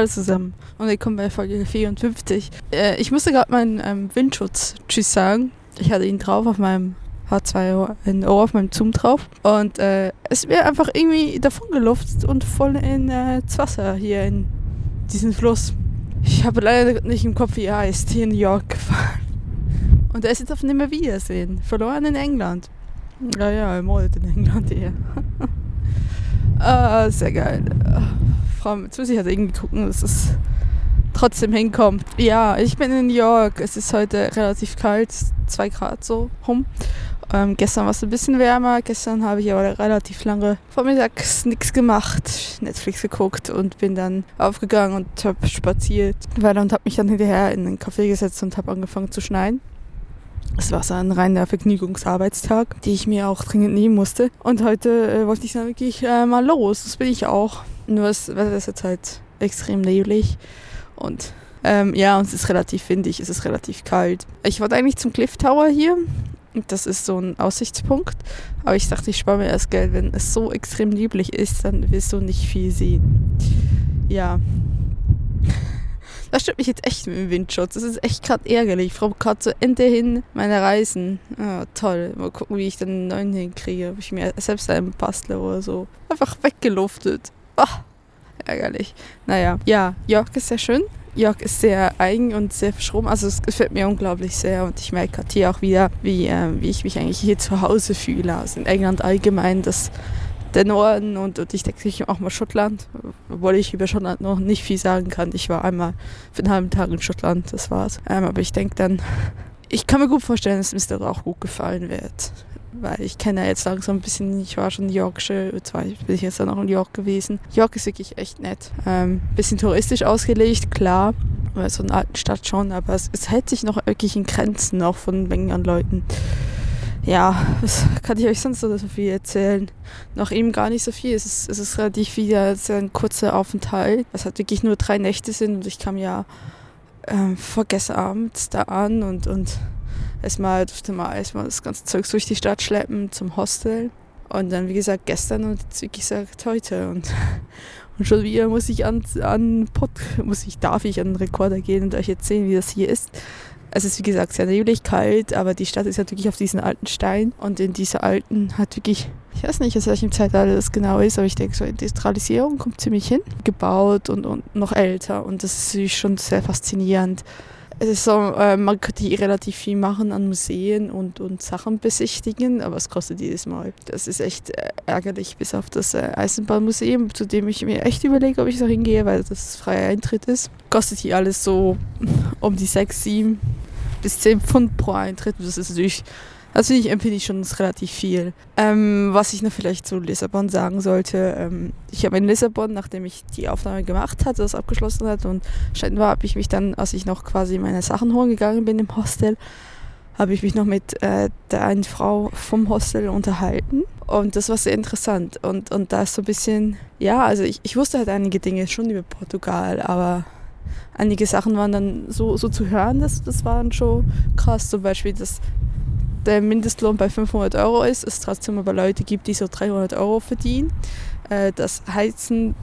Hallo zusammen und willkommen bei Folge 54. Äh, ich musste gerade meinen ähm, Windschutz Tschüss sagen. Ich hatte ihn drauf auf meinem H2 in Ohr auf meinem Zoom drauf und äh, es mir einfach irgendwie davon geluftet und voll in äh, das Wasser hier in diesen Fluss. Ich habe leider nicht im Kopf, wie er heißt, hier in New York gefahren. Und er ist jetzt auf Nimmerwiedersehen. Verloren in England. Ja, ja, ermordet in England eher. ah, sehr geil. Frau, jetzt muss ich halt irgendwie gucken, dass es trotzdem hinkommt. Ja, ich bin in New York. Es ist heute relativ kalt, 2 Grad so rum. Ähm, gestern war es ein bisschen wärmer. Gestern habe ich aber relativ lange vormittags nichts gemacht, Netflix geguckt und bin dann aufgegangen und habe spaziert weiter und habe mich dann hinterher in den Café gesetzt und habe angefangen zu schneiden. Es war so ein reiner Vergnügungsarbeitstag, die ich mir auch dringend nehmen musste. Und heute äh, wollte ich dann wirklich äh, mal los. Das bin ich auch. Nur das Wetter ist jetzt halt extrem neblig und ähm, ja, und es ist relativ windig, es ist relativ kalt. Ich wollte eigentlich zum Cliff Tower hier. Das ist so ein Aussichtspunkt. Aber ich dachte, ich spare mir erst Geld. Wenn es so extrem neblig ist, dann wirst du nicht viel sehen. Ja. Das stört mich jetzt echt mit dem Windschutz. Das ist echt gerade ärgerlich. Ich brauche gerade zu Ende hin meine Reisen. Oh, toll. Mal gucken, wie ich dann einen neuen hinkriege. Ob ich mir selbst einen bastle oder so. Einfach weggeluftet. Oh, ärgerlich. Naja, ja, York ist sehr schön. York ist sehr eigen und sehr verschroben. Also es gefällt mir unglaublich sehr und ich merke gerade hier auch wieder, wie, äh, wie ich mich eigentlich hier zu Hause fühle. Also in England allgemein, das der Norden und, und ich denke auch mal Schottland, obwohl ich über Schottland noch nicht viel sagen kann. Ich war einmal für einen halben Tag in Schottland, das war's. Ähm, aber ich denke dann, ich kann mir gut vorstellen, dass es mir dort auch gut gefallen wird. Weil ich kenne ja jetzt langsam ein bisschen, ich war schon in Yorkshire, zwar bin ich jetzt dann auch in York gewesen. York ist wirklich echt nett. Ähm, bisschen touristisch ausgelegt, klar, weil so eine alte Stadt schon, aber es, es hält sich noch wirklich in Grenzen, auch von Mengen an Leuten ja, was kann ich euch sonst so viel erzählen? Noch eben gar nicht so viel. Es ist, es ist relativ wieder ein kurzer Aufenthalt, was halt wirklich nur drei Nächte sind und ich kam ja ähm, vorgestern Abend da an und, und erstmal durfte mal erstmal das ganze Zeug durch die Stadt schleppen zum Hostel. Und dann, wie gesagt, gestern und jetzt, wie gesagt, heute. Und, und schon wieder muss ich an, an Pod, muss ich, darf ich an den Rekorder gehen und euch erzählen, wie das hier ist. Es ist wie gesagt sehr neblig kalt, aber die Stadt ist halt wirklich auf diesen alten Stein und in dieser alten hat wirklich, ich weiß nicht, aus welchem Zeitalter das genau ist, aber ich denke so Industrialisierung kommt ziemlich hin, gebaut und, und noch älter und das ist schon sehr faszinierend. Es ist so, äh, man könnte hier relativ viel machen an Museen und, und Sachen besichtigen, aber es kostet jedes Mal. Das ist echt äh, ärgerlich, bis auf das äh, Eisenbahnmuseum, zu dem ich mir echt überlege, ob ich da hingehe, weil das freier Eintritt ist. Kostet hier alles so um die 6, 7 bis 10 Pfund pro Eintritt. Das ist natürlich finde ich, empfinde ich schon relativ viel. Ähm, was ich noch vielleicht zu Lissabon sagen sollte, ähm, ich habe in Lissabon, nachdem ich die Aufnahme gemacht hatte, das abgeschlossen hat und scheinbar habe ich mich dann, als ich noch quasi meine Sachen holen gegangen bin im Hostel, habe ich mich noch mit äh, der einen Frau vom Hostel unterhalten und das war sehr interessant und, und da ist so ein bisschen, ja, also ich, ich wusste halt einige Dinge schon über Portugal, aber einige Sachen waren dann so, so zu hören, das, das war dann schon krass, zum Beispiel, dass der Mindestlohn bei 500 Euro ist, es trotzdem aber Leute gibt, die so 300 Euro verdienen. Äh, das Heizen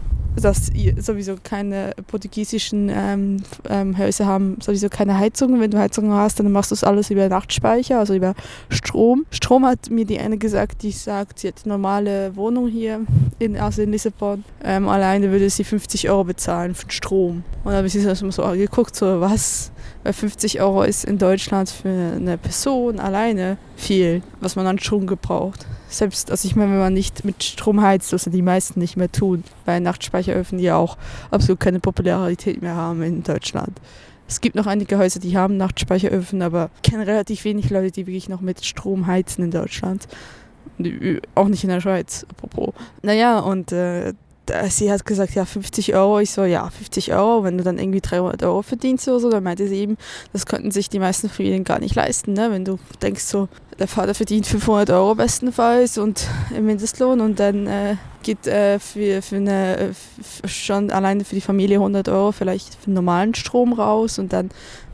dass sowieso keine portugiesischen ähm, ähm, Häuser haben sowieso keine Heizung. Wenn du Heizung hast, dann machst du das alles über Nachtspeicher, also über Strom. Strom hat mir die eine gesagt, die sagt, sie hat eine normale Wohnung hier, in, also in Lissabon. Ähm, alleine würde sie 50 Euro bezahlen für Strom. Und da habe ich sie so angeguckt, so was, weil 50 Euro ist in Deutschland für eine Person alleine viel, was man an Strom gebraucht. Selbst, also ich meine, wenn man nicht mit Strom heizt, was die meisten nicht mehr tun, weil Nachtspeicheröfen ja auch absolut keine Popularität mehr haben in Deutschland. Es gibt noch einige Häuser, die haben Nachtspeicheröfen, aber ich kenne relativ wenig Leute, die wirklich noch mit Strom heizen in Deutschland. Auch nicht in der Schweiz, apropos. Naja, und äh, sie hat gesagt, ja, 50 Euro. Ich so, ja, 50 Euro, wenn du dann irgendwie 300 Euro verdienst oder so, dann meinte sie eben, das könnten sich die meisten Familien gar nicht leisten, ne? wenn du denkst so, der Vater verdient 500 Euro bestenfalls und im Mindestlohn und dann äh, geht äh, für, für eine, schon alleine für die Familie 100 Euro vielleicht für normalen Strom raus und dann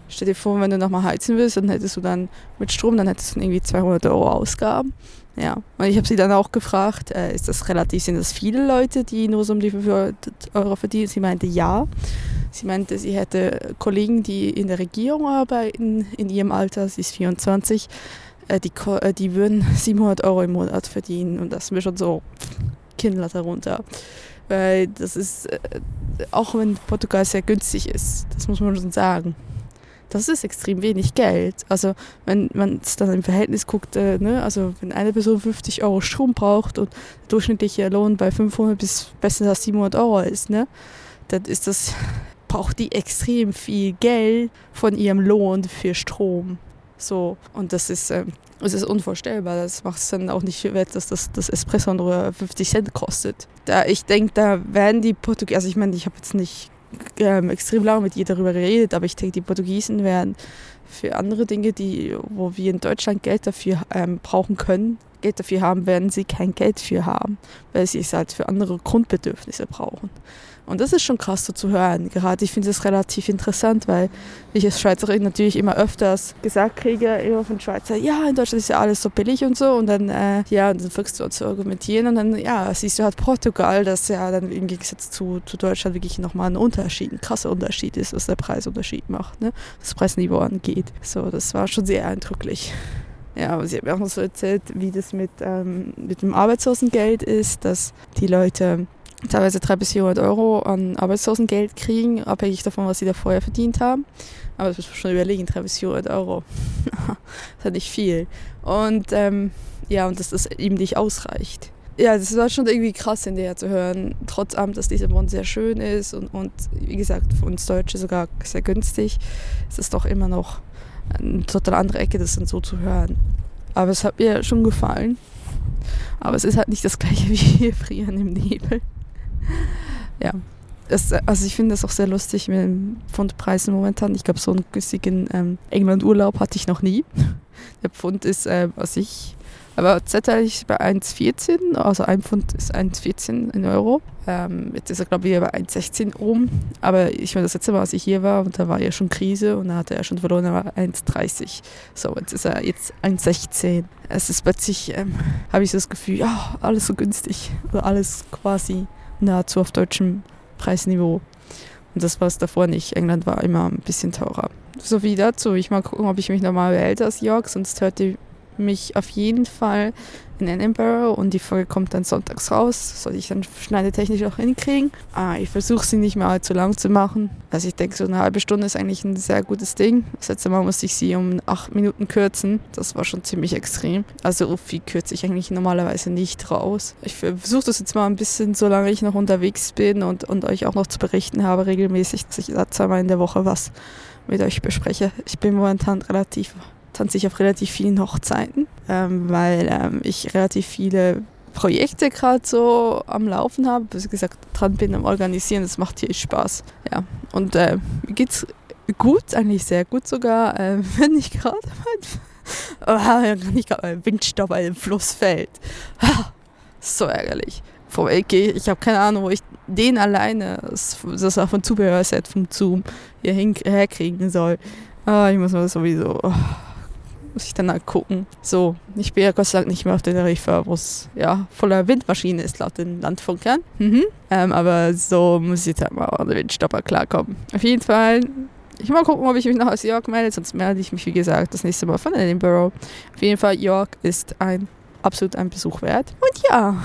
Stell dir vor, wenn du nochmal heizen willst, dann hättest du dann mit Strom, dann hättest du irgendwie 200 Euro Ausgaben. Ja, und ich habe sie dann auch gefragt, äh, ist das relativ, sind das viele Leute, die nur so um die 500 Euro verdienen? Sie meinte ja. Sie meinte, sie hätte Kollegen, die in der Regierung arbeiten, in ihrem Alter, sie ist 24, äh, die, äh, die würden 700 Euro im Monat verdienen und das mir schon so Kinder darunter. Weil das ist, äh, auch wenn Portugal sehr günstig ist, das muss man schon sagen das ist extrem wenig Geld. Also wenn man es dann im Verhältnis guckt, äh, ne, also wenn eine Person 50 Euro Strom braucht und der durchschnittliche Lohn bei 500 bis besser als 700 Euro ist, ne, dann ist das, braucht die extrem viel Geld von ihrem Lohn für Strom. So, und das ist, ähm, das ist unvorstellbar. Das macht es dann auch nicht wert, dass das, das Espresso nur 50 Cent kostet. Da, ich denke, da werden die Portugiesen, also ich meine, ich habe jetzt nicht ähm, extrem lange mit ihr darüber geredet, aber ich denke, die Portugiesen werden für andere Dinge, die, wo wir in Deutschland Geld dafür ähm, brauchen können, Geld dafür haben, werden sie kein Geld für haben, weil sie es halt für andere Grundbedürfnisse brauchen. Und das ist schon krass so zu hören. Gerade ich finde es relativ interessant, weil ich als Schweizerin natürlich immer öfters gesagt kriege, immer von Schweizer, ja, in Deutschland ist ja alles so billig und so. Und dann, äh, ja, dann fängst du an zu argumentieren und dann, ja, siehst du halt Portugal, das ja dann im Gegensatz zu, zu Deutschland wirklich nochmal ein Unterschied, ein krasser Unterschied ist, was der Preisunterschied macht, ne? das Preisniveau angeht. So, das war schon sehr eindrücklich. Ja, aber sie hat mir auch noch so erzählt, wie das mit, ähm, mit dem Arbeitslosengeld ist, dass die Leute teilweise 300 bis 400 Euro an Arbeitslosengeld kriegen, abhängig davon, was sie da vorher verdient haben. Aber das muss man schon überlegen, 300 bis 400 Euro. das ist ja nicht viel. Und ähm, ja, und dass das eben nicht ausreicht. Ja, das war schon irgendwie krass in der zu hören, trotz allem, dass dieser Bond sehr schön ist und, und wie gesagt, für uns Deutsche sogar sehr günstig, ist es doch immer noch eine total andere Ecke, das dann so zu hören. Aber es hat mir schon gefallen. Aber es ist halt nicht das gleiche wie wir frieren im Nebel ja. Das, also ich finde das auch sehr lustig mit den Pfundpreisen momentan. Ich glaube, so einen günstigen ähm, England-Urlaub hatte ich noch nie. Der Pfund ist, äh, was ich aber zeitlich bei 1,14, also ein Pfund ist 1,14 in Euro. Ähm, jetzt ist er, glaube ich, bei 1,16 oben. Aber ich meine, das letzte Mal, als ich hier war, und da war ja schon Krise und da hatte er schon verloren, er war 1,30. So, jetzt ist er jetzt 1,16. Es ist plötzlich, ähm, habe ich so das Gefühl, ja, alles so günstig. Oder alles quasi nahezu auf deutschem Preisniveau. Und das war es davor nicht. England war immer ein bisschen teurer. So viel dazu. Ich mal gucken, ob ich mich nochmal behälte als York, sonst hört ihr mich auf jeden Fall in Edinburgh und die Folge kommt dann sonntags raus. Soll ich dann schneidetechnisch auch hinkriegen. Ah, ich versuche sie nicht mehr allzu lang zu machen. Also ich denke, so eine halbe Stunde ist eigentlich ein sehr gutes Ding. Das letzte Mal musste ich sie um acht Minuten kürzen. Das war schon ziemlich extrem. Also viel kürze ich eigentlich normalerweise nicht raus. Ich versuche das jetzt mal ein bisschen, solange ich noch unterwegs bin und, und euch auch noch zu berichten habe, regelmäßig, dass ich zweimal in der Woche was mit euch bespreche. Ich bin momentan relativ tanze ich auf relativ vielen Hochzeiten, ähm, weil ähm, ich relativ viele Projekte gerade so am Laufen habe, wie gesagt, dran bin am Organisieren, das macht hier Spaß. Ja, und äh, mir geht's gut, eigentlich sehr gut sogar, äh, wenn ich gerade mein, oh, nicht gerade mein bei dem Fluss fällt. so ärgerlich. Ich habe keine Ahnung, wo ich den alleine, das, das auf ein Zubehörset vom Zoom hier herkriegen soll. Ah, ich muss mal sowieso. Oh muss ich dann halt gucken. So, ich bin ja Gott sei Dank nicht mehr auf der Teneriffa, wo es ja voller Windmaschine ist, laut den Landfunkern. Mhm. Ähm, aber so muss ich jetzt halt mal ohne Windstopper klarkommen. Auf jeden Fall, ich mal gucken, ob ich mich noch aus York melde, sonst melde ich mich, wie gesagt, das nächste Mal von Edinburgh. Auf jeden Fall, York ist ein absolut ein Besuch wert. Und ja,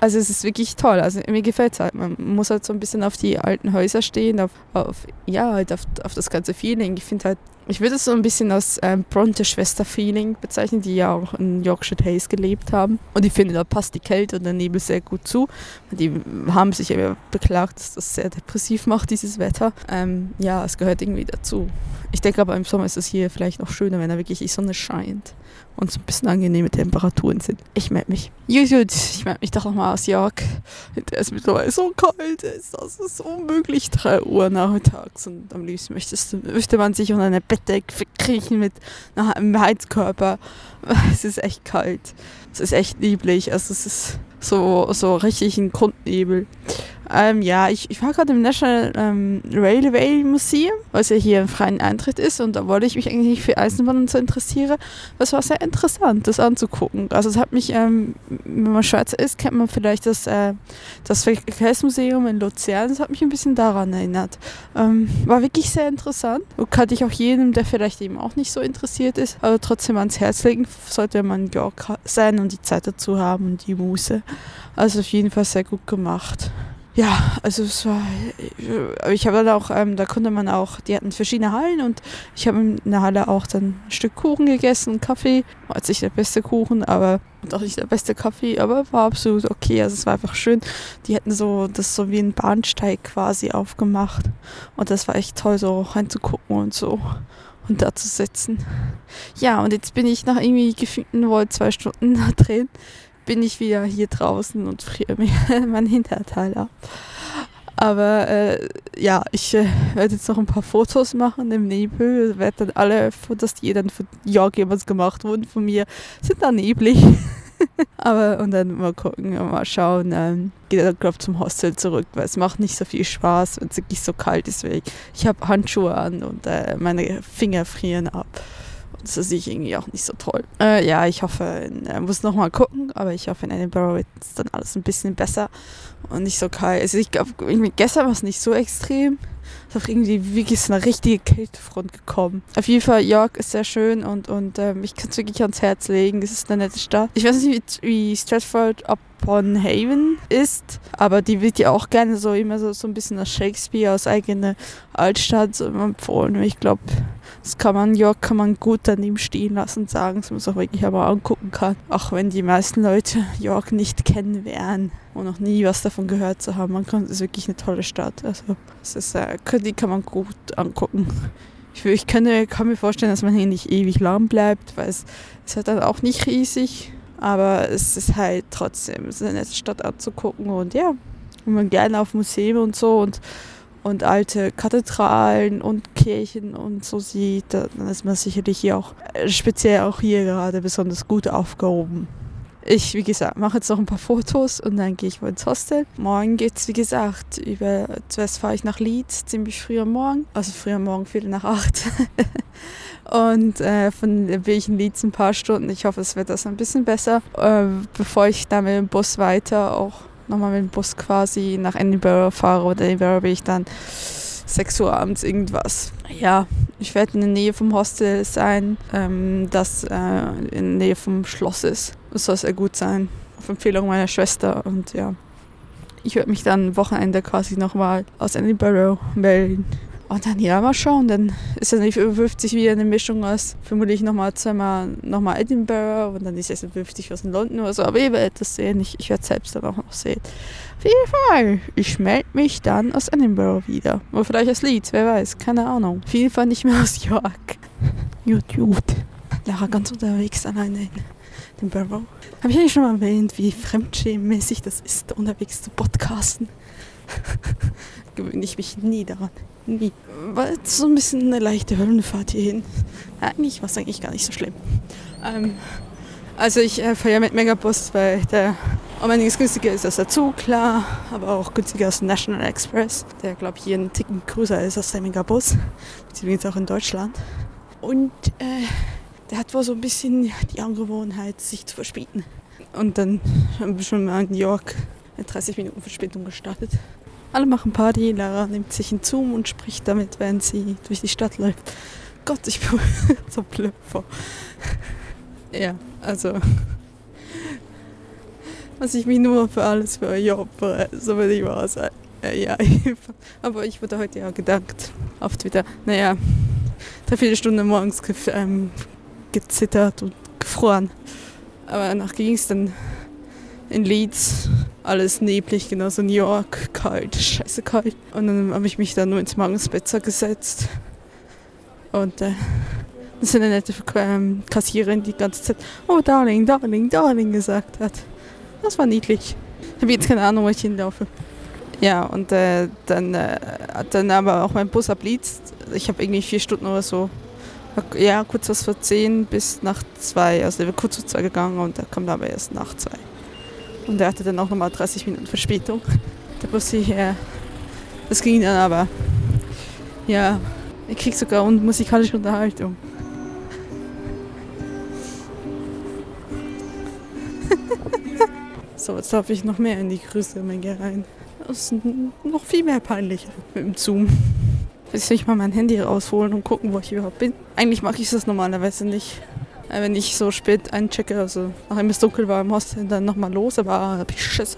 also es ist wirklich toll. Also mir gefällt es halt. Man muss halt so ein bisschen auf die alten Häuser stehen, auf, auf ja, halt auf, auf das ganze Feeling. Ich finde halt, ich würde es so ein bisschen als ähm, Bronte-Schwester-Feeling bezeichnen, die ja auch in Yorkshire Haze gelebt haben. Und ich finde, da passt die Kälte und der Nebel sehr gut zu. Die haben sich ja beklagt, dass das sehr depressiv macht, dieses Wetter. Ähm, ja, es gehört irgendwie dazu. Ich denke aber im Sommer ist es hier vielleicht noch schöner, wenn da wirklich die Sonne scheint und so ein bisschen angenehme Temperaturen sind. Ich melde mich. Gut, gut, ich melde mich doch nochmal aus York. Der ist mittlerweile so kalt ist. Das ist unmöglich. 3 Uhr nachmittags und am liebsten möchtest, möchte man sich unter eine Bettdecke verkriechen mit einem Heizkörper. Es ist echt kalt. Es ist echt lieblich. Also es ist So, so richtig ein Grundnebel. Ähm, ja, ich, ich war gerade im National ähm, Railway Museum, was ja hier ein freien Eintritt ist und da wollte ich mich eigentlich für Eisenbahn und so interessieren. Das war sehr interessant, das anzugucken. Also es hat mich, ähm, wenn man Schweizer ist, kennt man vielleicht das, äh, das Verkehrsmuseum in Luzern, das hat mich ein bisschen daran erinnert. Ähm, war wirklich sehr interessant und kann ich auch jedem, der vielleicht eben auch nicht so interessiert ist, aber trotzdem ans Herz legen, sollte man in York sein und die Zeit dazu haben und die Muße. Also auf jeden Fall sehr gut gemacht. Ja, also es war, ich habe dann auch, ähm, da konnte man auch, die hatten verschiedene Hallen und ich habe in der Halle auch dann ein Stück Kuchen gegessen, Kaffee, war jetzt nicht der beste Kuchen, aber und auch nicht der beste Kaffee, aber war absolut okay. Also es war einfach schön. Die hätten so das so wie ein Bahnsteig quasi aufgemacht und das war echt toll, so reinzugucken und so und da zu sitzen. Ja, und jetzt bin ich nach irgendwie gefühlten wohl zwei Stunden drin bin ich wieder hier draußen und friere mir mein Hinterteil ab. Aber äh, ja, ich äh, werde jetzt noch ein paar Fotos machen im Nebel. Werde dann alle Fotos, die dann von Jörg jemals gemacht wurden von mir, sind dann neblig. Aber und dann mal gucken, mal schauen. Ähm, geht dann glaube zum Hostel zurück, weil es macht nicht so viel Spaß, wenn es wirklich so kalt ist. Weil ich, habe Handschuhe an und äh, meine Finger frieren ab. Das sehe ich irgendwie auch nicht so toll. Äh, ja, ich hoffe, er muss noch mal gucken, aber ich hoffe, in Edinburgh wird es dann alles ein bisschen besser und nicht so kalt. Also ich glaube, gestern war es nicht so extrem. Ist irgendwie wirklich so eine richtige Kältefront gekommen. Auf jeden Fall, York ist sehr schön und, und ähm, ich kann es wirklich ans Herz legen. Es ist eine nette Stadt. Ich weiß nicht, wie, wie Stratford upon Haven ist, aber die wird ja auch gerne so immer so, so ein bisschen als Shakespeare aus eigener Altstadt so empfohlen. Ich glaube, das kann man, York kann man gut daneben stehen lassen und sagen, dass man es auch wirklich einmal angucken kann. Auch wenn die meisten Leute York nicht kennen werden und noch nie was davon gehört zu haben. Man kann, es ist wirklich eine tolle Stadt. Also es ist, äh, die kann man gut angucken. Ich, ich kann, kann, mir vorstellen, dass man hier nicht ewig lang bleibt, weil es ist halt dann auch nicht riesig. Aber es ist halt trotzdem, es ist eine nette Stadt anzugucken und ja, wenn man gerne auf Museen und so und und alte Kathedralen und Kirchen und so sieht, dann ist man sicherlich hier auch, äh, speziell auch hier gerade besonders gut aufgehoben. Ich, wie gesagt, mache jetzt noch ein paar Fotos und dann gehe ich wohl ins Hostel. Morgen geht es, wie gesagt, über, zuerst fahre ich nach Leeds, ziemlich früh am Morgen, also früh am Morgen, Viertel nach acht. und äh, von bin ich in Leeds ein paar Stunden. Ich hoffe, es wird das ein bisschen besser, äh, bevor ich dann mit dem Bus weiter auch nochmal mit dem Bus quasi nach Edinburgh fahre oder Edinburgh bin ich dann 6 Uhr abends irgendwas. Ja, ich werde in der Nähe vom Hostel sein, ähm, das äh, in der Nähe vom Schloss ist. Das soll sehr gut sein. Auf Empfehlung meiner Schwester und ja. Ich werde mich dann Wochenende quasi nochmal aus Edinburgh melden. Und dann ja, mal schauen. Dann ist es nicht 50 wieder eine Mischung aus vermutlich nochmal zweimal nochmal Edinburgh und dann ist es 50 aus London oder so. Aber ihr werdet das sehen. Ich, ich werde selbst dann auch noch sehen. Auf jeden Fall. Ich melde mich dann aus Edinburgh wieder. Oder vielleicht aus Leeds, wer weiß. Keine Ahnung. Auf jeden Fall nicht mehr aus York. YouTube. Lara ganz unterwegs alleine in Edinburgh. Habe ich eigentlich schon mal erwähnt, wie fremdschämmäßig das ist, unterwegs zu podcasten? Gewöhne ich mich nie daran. Nie. War jetzt so ein bisschen eine leichte Höllenfahrt hierhin. Eigentlich war es eigentlich gar nicht so schlimm. Ähm, also ich äh, fahre ja mit Megabus, weil der um einiges günstiger ist als der Zug, klar, aber auch günstiger als National Express, der glaube ich hier ein Ticken größer ist als der Megabus, beziehungsweise auch in Deutschland. Und äh, der hat wohl so ein bisschen die Angewohnheit, sich zu verspäten. Und dann haben wir schon mal in New York mit 30 Minuten Verspätung gestartet. Alle machen Party, Lara nimmt sich einen Zoom und spricht damit, während sie durch die Stadt läuft. Gott, ich bin so blöd vor. ja, also. Was ich mich nur für alles für euch opfere, so will ich wahr sein. Äh, ja, aber ich wurde heute ja gedankt auf Twitter. Naja, drei, vier Stunden morgens ge ähm, gezittert und gefroren. Aber danach ging es dann in Leeds alles neblig, genauso New York, kalt, scheiße kalt. Und dann habe ich mich da nur ins Magensbett gesetzt. Und äh, das ist eine nette ähm, Kassiererin, die die ganze Zeit, oh Darling, Darling, Darling gesagt hat. Das war niedlich. Ich habe jetzt keine Ahnung, wo ich hinlaufe. Ja, und äh, dann äh, hat dann aber auch mein Bus abliezt. Ich habe irgendwie vier Stunden oder so. Ja, kurz was vor zehn bis nach zwei. Also der war kurz vor zwei gegangen und da kam aber erst nach zwei. Und der hatte dann auch nochmal 30 Minuten Verspätung. Der Bus hierher. Das ging dann aber. Ja, ich krieg sogar musikalische Unterhaltung. so, jetzt darf ich noch mehr in die größere Menge rein. Das ist noch viel mehr peinlicher mit dem Zoom. Jetzt will ich mal mein Handy rausholen und gucken, wo ich überhaupt bin. Eigentlich mache ich das normalerweise nicht. Äh, wenn ich so spät einchecke, also nachdem es dunkel war im Hostel, dann nochmal los, aber A, hab ich Schiss.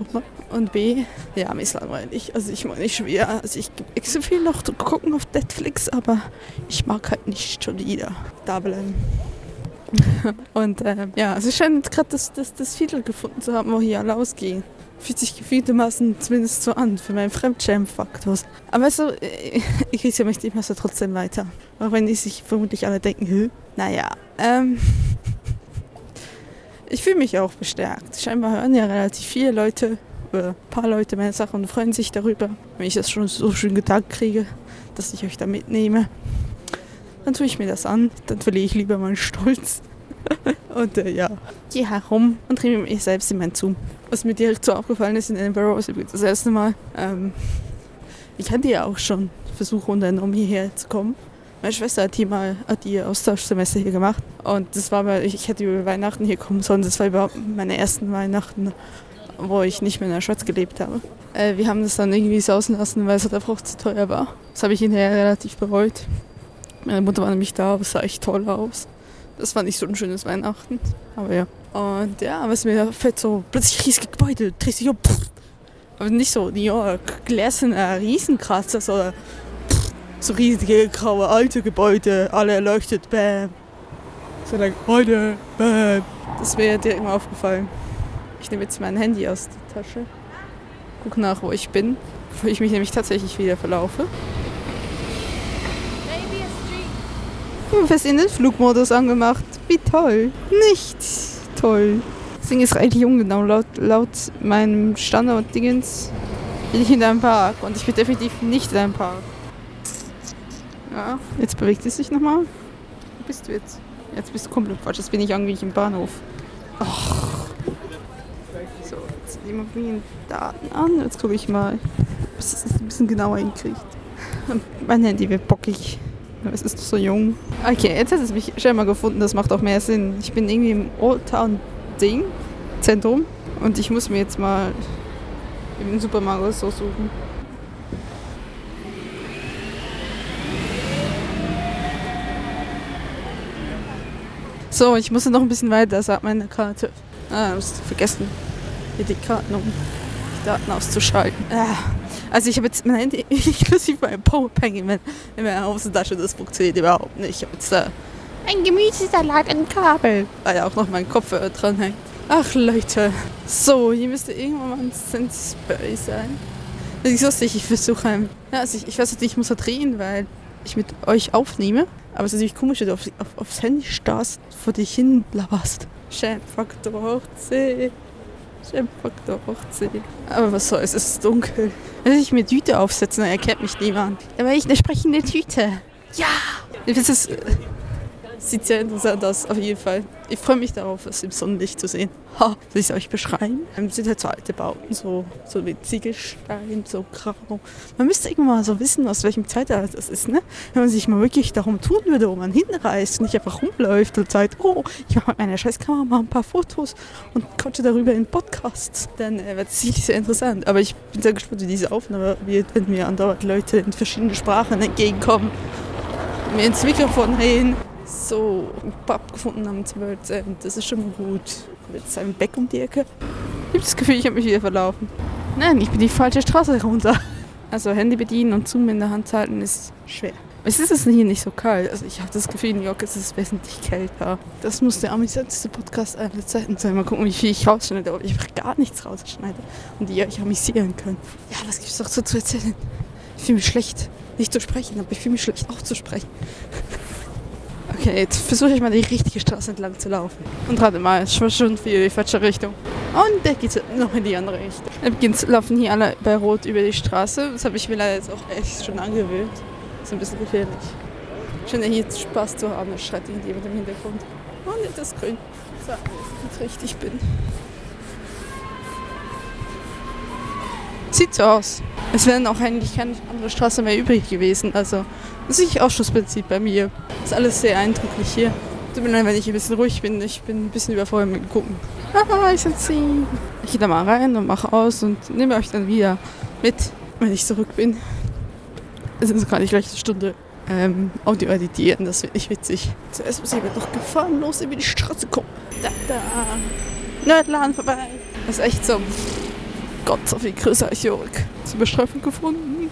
Und B, ja, mir ist langweilig. Also ich meine nicht schwer. Also ich gibt so viel noch zu gucken auf Netflix, aber ich mag halt nicht schon wieder da bleiben. Und äh, ja, ich scheine gerade das, das, das Viertel gefunden zu haben, wo hier alle ausgehen. Fühlt sich gefühltermaßen zumindest so an für meinen Fremdschämen-Faktor. Aber du, ich ja mich immer so trotzdem weiter. Auch wenn die sich vermutlich alle denken, Hö? naja, ähm, ich fühle mich auch bestärkt. Scheinbar hören ja relativ viele Leute, oder ein paar Leute meine Sachen und freuen sich darüber, wenn ich das schon so schön gedankt kriege, dass ich euch da mitnehme. Dann tue ich mir das an, dann verliere ich lieber meinen Stolz. und äh, ja, gehe herum und drehe mich selbst in meinen Zoom. Was mir direkt so aufgefallen ist in Edinburgh, ist übrigens das erste Mal. Ähm, ich hatte ja auch schon Versuche unternommen, hierher zu kommen. Meine Schwester hat hier mal hat ihr Austauschsemester hier gemacht. Und das war mal, ich hätte über Weihnachten hier kommen sollen. Das war überhaupt meine ersten Weihnachten, wo ich nicht mehr in der Schweiz gelebt habe. Äh, wir haben das dann irgendwie sausen lassen, weil es halt einfach zu teuer war. Das habe ich hinterher relativ bereut. Meine Mutter war nämlich da, aber es sah echt toll aus. Das war nicht so ein schönes Weihnachten. Aber ja. Und ja, was mir fällt so plötzlich riesige Gebäude, drehst sich um. Aber nicht so New York, gläserner Riesenkratzer, sondern so riesige, graue, alte Gebäude, alle erleuchtet, bam. So like, heute, bam. Das wäre dir immer aufgefallen. Ich nehme jetzt mein Handy aus der Tasche, guck nach, wo ich bin, bevor ich mich nämlich tatsächlich wieder verlaufe. Fest in den Flugmodus angemacht. Wie toll. Nicht toll. Das Ding ist eigentlich ungenau. Laut, laut meinem Standard-Dingens bin ich in einem Park. Und ich bin definitiv nicht in einem Park. Ja, jetzt bewegt es sich nochmal. Wo bist du jetzt? Jetzt bist du komplett falsch. Jetzt bin ich irgendwie im Bahnhof. Och. So, jetzt die Daten an. Jetzt gucke ich mal, ob es das ein bisschen genauer hinkriegt. Mein Handy wird bockig. Es ist so jung. Okay, jetzt hat es mich schon mal gefunden. Das macht auch mehr Sinn. Ich bin irgendwie im Old Town Ding Zentrum und ich muss mir jetzt mal im Supermarkt so suchen. So, ich musste noch ein bisschen weiter, sagt meine Karte. Ah, ich vergessen, hier die Karten um die Daten auszuschalten. Ah. Also ich habe jetzt mein Handy inklusive meinem Powerbank in, mein, in meiner Außentasche, das funktioniert überhaupt nicht. Ich habe jetzt da ein Gemüsesalat ein Kabel, weil ja auch noch mein Kopfhörer dran hängt. Ach Leute, so, hier müsste irgendwann mal ein Sensbury sein. Das ist lustig, ich versuche. Ja, also ich, ich weiß nicht, ich muss da drehen, weil ich mit euch aufnehme. Aber es ist natürlich komisch, wenn du auf, auf, aufs Handy starrst, vor dich hin blabberst. Schämfaktor hoch 10. Schämfaktor hoch 10. Aber was soll es ist dunkel. Wenn ich mir Tüte aufsetze, dann erkennt mich niemand. Aber ich eine sprechende Tüte. Ja! Das ist, Sieht sehr interessant aus, auf jeden Fall. Ich freue mich darauf, es im Sonnenlicht zu sehen. Ha, soll ich es euch beschreiben? Es ähm, sind halt so alte Bauten, so, so wie Ziegelstein, so grau. Man müsste irgendwann mal so wissen, aus welchem Zeitalter das ist, ne? Wenn man sich mal wirklich darum tun würde, wo man hinreist und nicht einfach rumläuft und sagt, oh, ich mache mit meiner Scheißkamera mal ein paar Fotos und quatsche darüber in Podcasts, dann äh, wird es sicherlich sehr interessant. Aber ich bin sehr gespannt, wie diese Aufnahme wird, wenn mir andauernd Leute in verschiedenen Sprachen entgegenkommen, mir ins Mikrofon reden so, ein Pub gefunden haben zum Wölzen. Das ist schon mal gut. Jetzt ein Beck um die Ecke. Ich habe das Gefühl, ich habe mich wieder verlaufen. Nein, ich bin die falsche Straße runter. Also Handy bedienen und Zoom in der Hand halten ist schwer. Es ist hier nicht so kalt. Also ich habe das Gefühl, in New York ist es wesentlich kälter. Das muss der amüsanteste Podcast aller Zeiten sein. Mal gucken, wie viel ich rausschneide, ob ich gar nichts rausschneide. Und ihr euch amüsieren könnt. Ja, was gibt es doch so zu erzählen? Ich fühle mich schlecht, nicht zu sprechen, aber ich fühle mich schlecht, auch zu sprechen. Okay, jetzt versuche ich mal die richtige Straße entlang zu laufen. Und rate mal, es war schon viel die falsche Richtung. Und der geht noch in die andere Richtung. Übrigens laufen hier alle bei Rot über die Straße. Das habe ich mir leider jetzt auch echt schon angewöhnt. Ist ein bisschen gefährlich. Ja hier Spaß zu haben, da schreit irgendjemand im Hintergrund. Und jetzt ist grün. So, jetzt richtig bin. Sieht so aus. Es wären auch eigentlich keine andere Straße mehr übrig gewesen. Also, das ist nicht Ausschussprinzip bei mir. Ist alles sehr eindrücklich hier. Tut mir leid, wenn ich ein bisschen ruhig bin. Ich bin ein bisschen überfordert mit dem Gucken. Ah, ich sitze Ich gehe da mal rein und mache aus und nehme euch dann wieder mit, wenn ich zurück bin. Es ist gerade gleich eine Stunde ähm, Audio editieren, das wird nicht witzig. Zuerst muss ich aber noch gefahren, los über die Straße kommen. Da, da. Nerdladen vorbei. Das ist echt so. Gott, so viel größer als Jörg. Zum Bestrafung gefunden.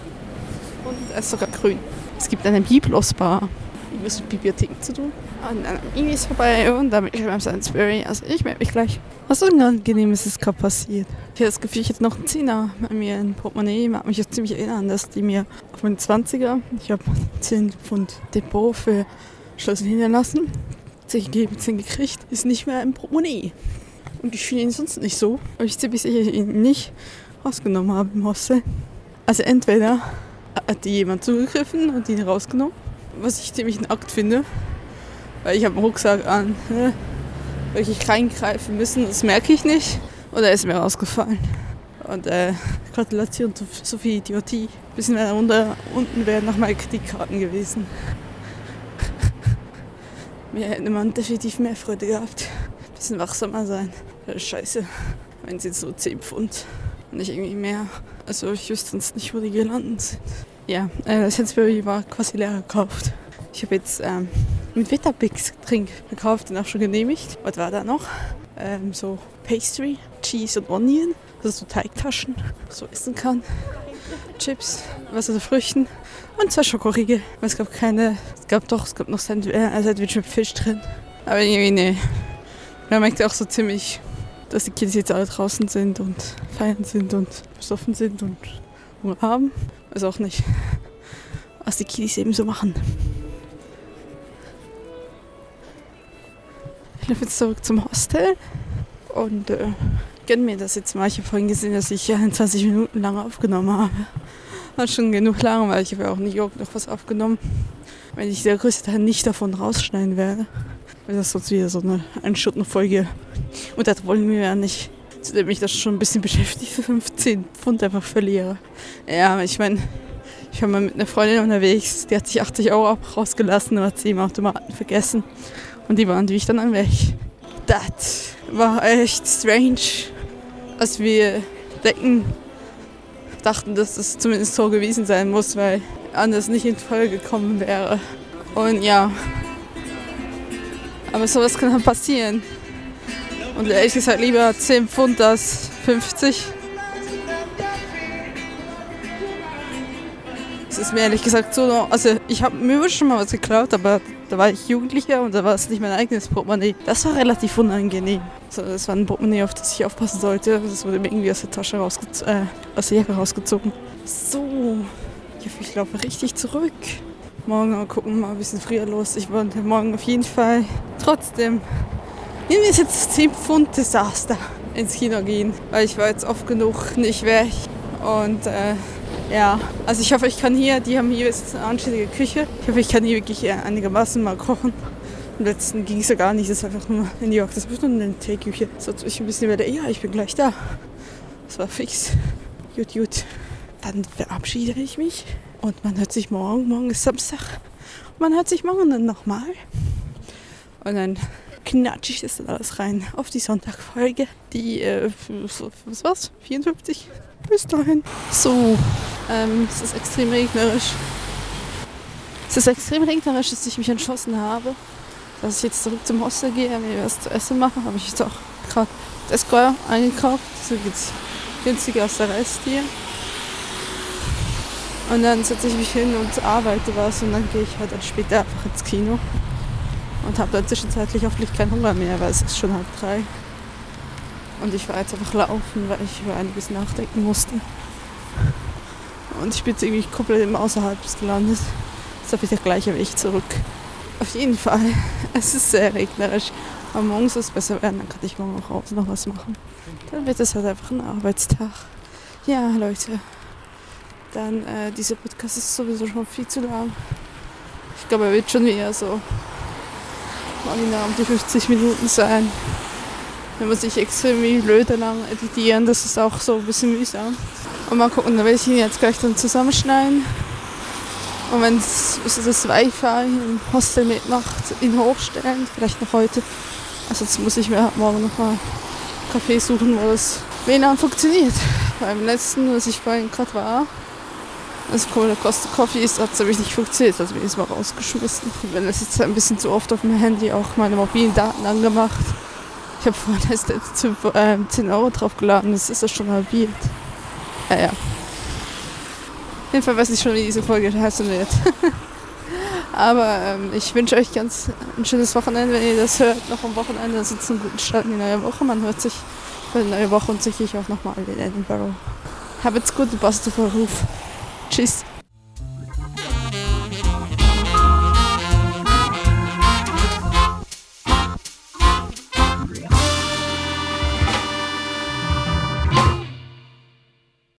Und er ist sogar grün. Es gibt eine Biblos-Bar. Irgendwas mit Bibliotheken zu tun. Und dann Mini ist vorbei und damit ich beim Sainsbury. Also ich melde mich gleich. Was Unangenehmes ist gerade passiert. Ich habe das Gefühl, ich hätte noch einen Zehner bei mir in Portemonnaie. Mag mich jetzt ziemlich erinnern, dass die mir auf meine 20er, ich habe 10 Pfund Depot für Schlüssel hinterlassen. 10 gegeben, 10 gekriegt, ist nicht mehr im Portemonnaie. Und ich finde ihn sonst nicht so. Aber ich ziemlich sicher, ich ihn nicht rausgenommen habe im Hostel. Also entweder hat die jemand zugegriffen und ihn rausgenommen, was ich ziemlich einen Akt finde. Weil ich habe einen Rucksack an, ne? wirklich reingreifen müssen, das merke ich nicht. Oder ist mir rausgefallen. Und äh, Gratulation zu so viel Idiotie. Bisschen weiter runter, unten wären noch meine Kreditkarten gewesen. Mir hätte man definitiv mehr Freude gehabt. Bisschen wachsamer sein. Scheiße. Wenn sie so 10 Pfund. Und nicht irgendwie mehr. Also ich wüsste sonst nicht, wo die gelandet sind. Ja, äh, Sainsbury war quasi leer gekauft. Ich habe jetzt ähm, mit Weterbix Trink gekauft, den auch schon genehmigt. Was war da noch? Ähm, so Pastry, Cheese und Onion, also so Teigtaschen, so essen kann. Chips, was also Früchten und zwei Schokoriegel. Es gab keine, es gab doch, es gab noch Sandwich, äh, Sandwich mit Fisch drin. Aber irgendwie, nee. Man merkt auch so ziemlich, dass die Kids jetzt alle draußen sind und feiern sind und besoffen sind und Hunger haben. Weiß auch nicht, was die Kiddies eben so machen. Ich laufe jetzt zurück zum Hostel und äh, gönne mir das jetzt mal. Ich habe vorhin gesehen, dass ich 20 Minuten lang aufgenommen habe. War schon genug lang, weil ich habe ja auch in New York noch was aufgenommen. Wenn ich der größte Teil nicht davon rausschneiden werde, das sonst wieder so eine Einstundenfolge. Und das wollen wir ja nicht. Zudem mich das schon ein bisschen beschäftigt, 15 Pfund einfach verliere. Ja, ich meine, ich war mal mit einer Freundin unterwegs, die hat sich 80 Euro rausgelassen und hat sie im Automaten vergessen. Und die waren natürlich dann an weg. Das war echt strange, als wir denken, dachten, dass das zumindest so gewesen sein muss, weil anders nicht in Folge gekommen wäre. Und ja, aber sowas kann dann passieren. Und ehrlich gesagt lieber 10 Pfund als 50. Es ist mir ehrlich gesagt so, also ich habe mir schon mal was geklaut, aber da war ich Jugendlicher und da war es nicht mein eigenes Portemonnaie. Das war relativ unangenehm. Also das war ein Portemonnaie, auf das ich aufpassen sollte. Das wurde mir irgendwie aus der Tasche rausgezogen, äh, aus der Jacke rausgezogen. So, ich laufe richtig zurück. Morgen mal gucken, mal ein bisschen früher los. Ich wollte morgen auf jeden Fall trotzdem, nehmen wir jetzt das 10 Pfund Desaster ins Kino gehen, weil ich war jetzt oft genug nicht weg und äh, ja, also ich hoffe, ich kann hier, die haben hier jetzt eine anständige Küche. Ich hoffe, ich kann hier wirklich einigermaßen mal kochen. Im letzten ging es ja gar nicht, das ist einfach nur in New York, das ist nur eine Teeküche. So ich ein bisschen wieder, ja, ich bin gleich da. Das war fix. Gut, gut. Dann verabschiede ich mich und man hört sich morgen, morgen ist Samstag, man hört sich morgen dann nochmal. Und dann knatsche ich das dann alles rein auf die Sonntagfolge. Die, äh, was war's? 54? Bis dahin. So, ähm, es ist extrem regnerisch. Es ist extrem regnerisch, dass ich mich entschlossen habe, dass ich jetzt zurück zum Hostel gehe, mir was zu essen mache. Habe ich jetzt auch gerade das Esquire eingekauft. So geht's günstiger als der Rest hier. Und dann setze ich mich hin und arbeite was und dann gehe ich halt später einfach ins Kino. Und habe dann zwischenzeitlich hoffentlich keinen Hunger mehr, weil es ist schon halb drei. Und ich war jetzt einfach laufen, weil ich über einiges nachdenken musste. Und ich bin jetzt irgendwie komplett im Außerhalb gelandet. Jetzt habe ich der gleiche Weg zurück. Auf jeden Fall. Es ist sehr regnerisch. Aber morgen soll es besser werden, dann kann ich morgen auch raus noch was machen. Dann wird es halt einfach ein Arbeitstag. Ja, Leute. Dann, äh, dieser Podcast ist sowieso schon viel zu lang. Ich glaube, er wird schon wieder so original um die 50 Minuten sein wenn man sich extrem blöde lang editieren, das ist auch so ein bisschen mühsam. Und mal gucken, da will ich ihn jetzt gleich dann zusammenschneiden. Und wenn das Wi-Fi im Hostel mitmacht, ihn hochstellen, vielleicht noch heute. Also jetzt muss ich mir morgen nochmal Café suchen, wo das WLAN funktioniert. Beim letzten, was ich vorhin gerade war, das Costa Coffee ist, hat es nämlich nicht funktioniert, also bin ich mal rausgeschmissen. Ich bin das jetzt ein bisschen zu oft auf dem Handy auch meine mobilen Daten angemacht. Ich habe vorhin erst 10 Euro draufgeladen, das ist ja schon halbiert. Ja, ja. Auf jeden Fall weiß ich schon, wie diese Folge heißen wird. Aber ähm, ich wünsche euch ganz ein schönes Wochenende, wenn ihr das hört. Noch am Wochenende sitzt einen guten Start in die neue Woche. Man hört sich für die neue Woche und sicherlich auch nochmal in Edinburgh. Habt's gut, passt auf Ruf. Tschüss.